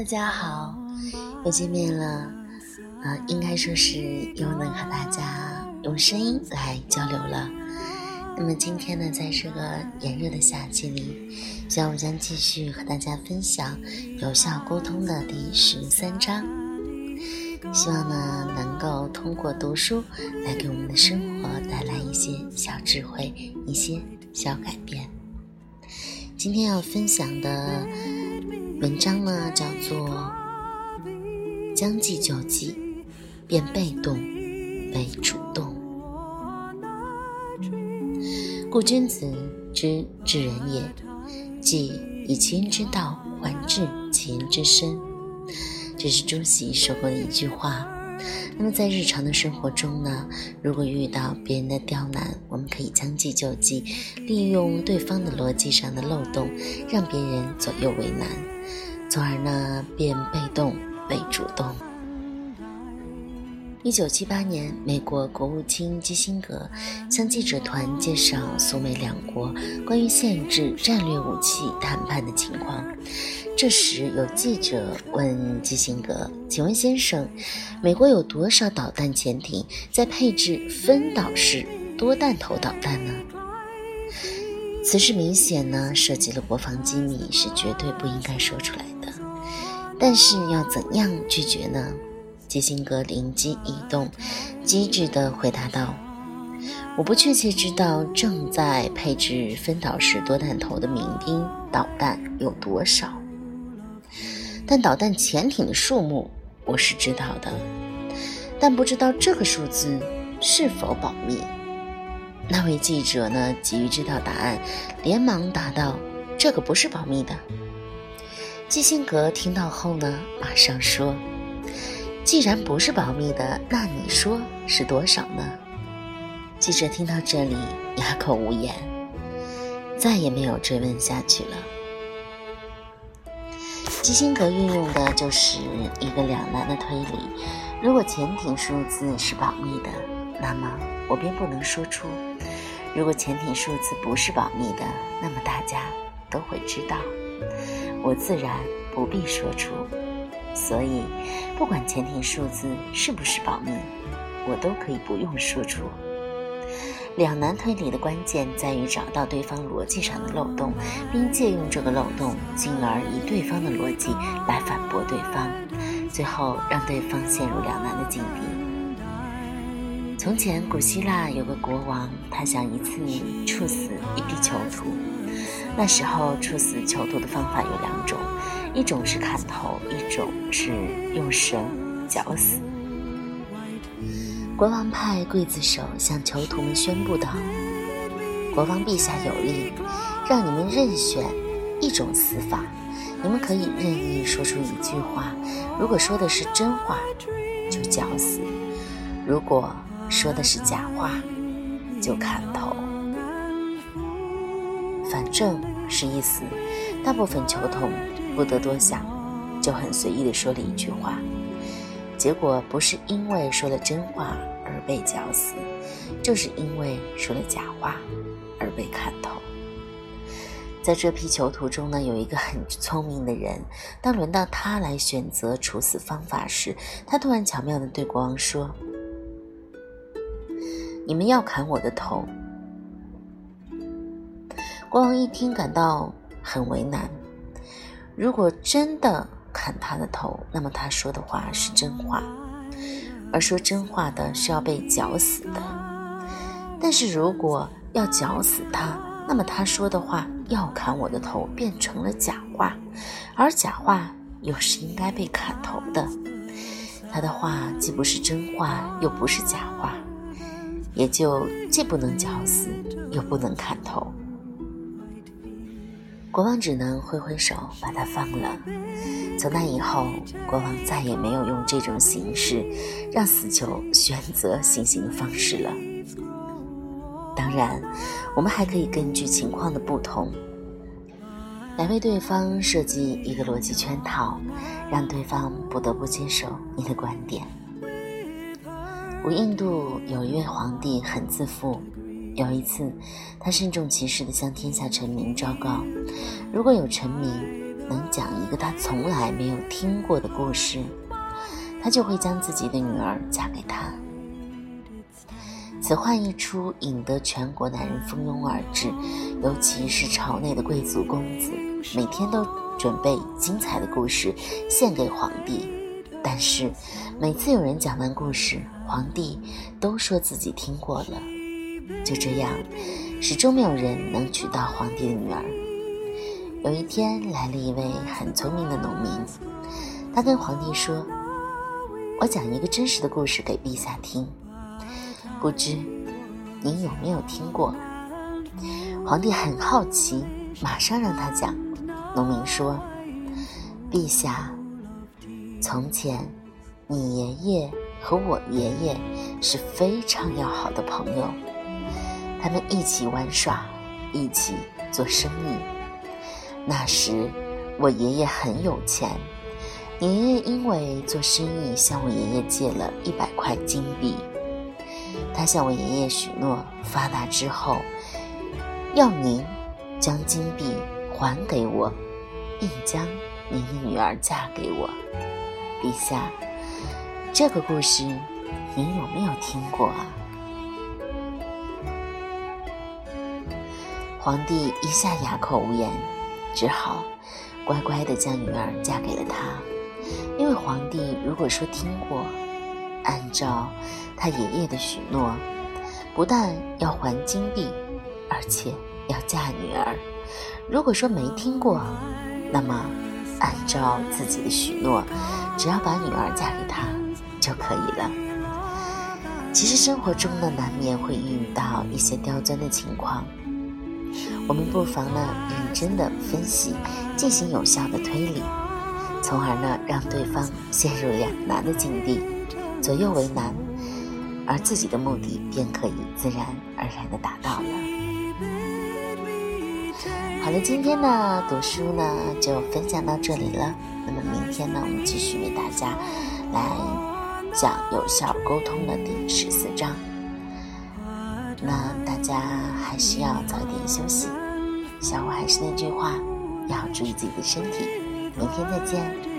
大家好，又见面了，啊，应该说是又能和大家用声音来交流了。那么今天呢，在这个炎热的夏季里，小五将继续和大家分享有效沟通的第十三章。希望呢，能够通过读书来给我们的生活带来一些小智慧，一些小改变。今天要分享的。文章呢，叫做“将计就计，变被动为主动”。故君子之治人也，即以其人之道还治其人之身。这是朱熹说过的一句话。那么在日常的生活中呢，如果遇到别人的刁难，我们可以将计就计，利用对方的逻辑上的漏洞，让别人左右为难。从而呢，变被动为主动。一九七八年，美国国务卿基辛格向记者团介绍苏美两国关于限制战略武器谈判的情况。这时，有记者问基辛格：“请问先生，美国有多少导弹潜艇在配置分导式多弹头导弹呢？”此事明显呢，涉及了国防机密，是绝对不应该说出来的。但是要怎样拒绝呢？基辛格灵机一动，机智地回答道：“我不确切知道正在配置分导式多弹头的民兵导弹有多少，但导弹潜艇的数目我是知道的，但不知道这个数字是否保密。”那位记者呢，急于知道答案，连忙答道：“这个不是保密的。”基辛格听到后呢，马上说：“既然不是保密的，那你说是多少呢？”记者听到这里，哑口无言，再也没有追问下去了。基辛格运用的就是一个两难的推理：如果潜艇数字是保密的，那么我便不能说出。如果潜艇数字不是保密的，那么大家都会知道，我自然不必说出。所以，不管潜艇数字是不是保密，我都可以不用说出。两难推理的关键在于找到对方逻辑上的漏洞，并借用这个漏洞，进而以对方的逻辑来反驳对方，最后让对方陷入两难的境地。从前，古希腊有个国王，他想一次处死一批囚徒。那时候，处死囚徒的方法有两种，一种是砍头，一种是用绳绞死。国王派刽子手向囚徒们宣布道：“国王陛下有令，让你们任选一种死法，你们可以任意说出一句话，如果说的是真话，就绞死；如果……”说的是假话，就砍头。反正是一死，大部分囚童不得多想，就很随意地说了一句话。结果不是因为说了真话而被绞死，就是因为说了假话而被砍头。在这批囚徒中呢，有一个很聪明的人。当轮到他来选择处死方法时，他突然巧妙地对国王说。你们要砍我的头。国王一听，感到很为难。如果真的砍他的头，那么他说的话是真话，而说真话的是要被绞死的。但是如果要绞死他，那么他说的话要砍我的头变成了假话，而假话又是应该被砍头的。他的话既不是真话，又不是假话。也就既不能绞死，又不能砍头。国王只能挥挥手把他放了。从那以后，国王再也没有用这种形式让死囚选择行刑的方式了。当然，我们还可以根据情况的不同，来为对方设计一个逻辑圈套，让对方不得不接受你的观点。古印度有一位皇帝很自负，有一次，他慎重其事地向天下臣民昭告：如果有臣民能讲一个他从来没有听过的故事，他就会将自己的女儿嫁给他。此话一出，引得全国男人蜂拥而至，尤其是朝内的贵族公子，每天都准备精彩的故事献给皇帝。但是，每次有人讲完故事，皇帝都说自己听过了。就这样，始终没有人能娶到皇帝的女儿。有一天，来了一位很聪明的农民，他跟皇帝说：“我讲一个真实的故事给陛下听。”不知您有没有听过？皇帝很好奇，马上让他讲。农民说：“陛下，从前你爷爷和我爷爷是非常要好的朋友，他们一起玩耍，一起做生意。那时我爷爷很有钱，爷爷因为做生意向我爷爷借了一百块金币。”他向我爷爷许诺，发达之后要您将金币还给我，并将您的女儿嫁给我。陛下，这个故事您有没有听过啊？皇帝一下哑口无言，只好乖乖的将女儿嫁给了他。因为皇帝如果说听过，按照他爷爷的许诺，不但要还金币，而且要嫁女儿。如果说没听过，那么按照自己的许诺，只要把女儿嫁给他就可以了。其实生活中呢，难免会遇到一些刁钻的情况，我们不妨呢认真的分析，进行有效的推理，从而呢让对方陷入两难的境地。左右为难，而自己的目的便可以自然而然的达到了。好了，今天呢读书呢就分享到这里了。那么明天呢，我们继续为大家来讲有效沟通的第十四章。那大家还是要早点休息。下午还是那句话，要注意自己的身体。明天再见。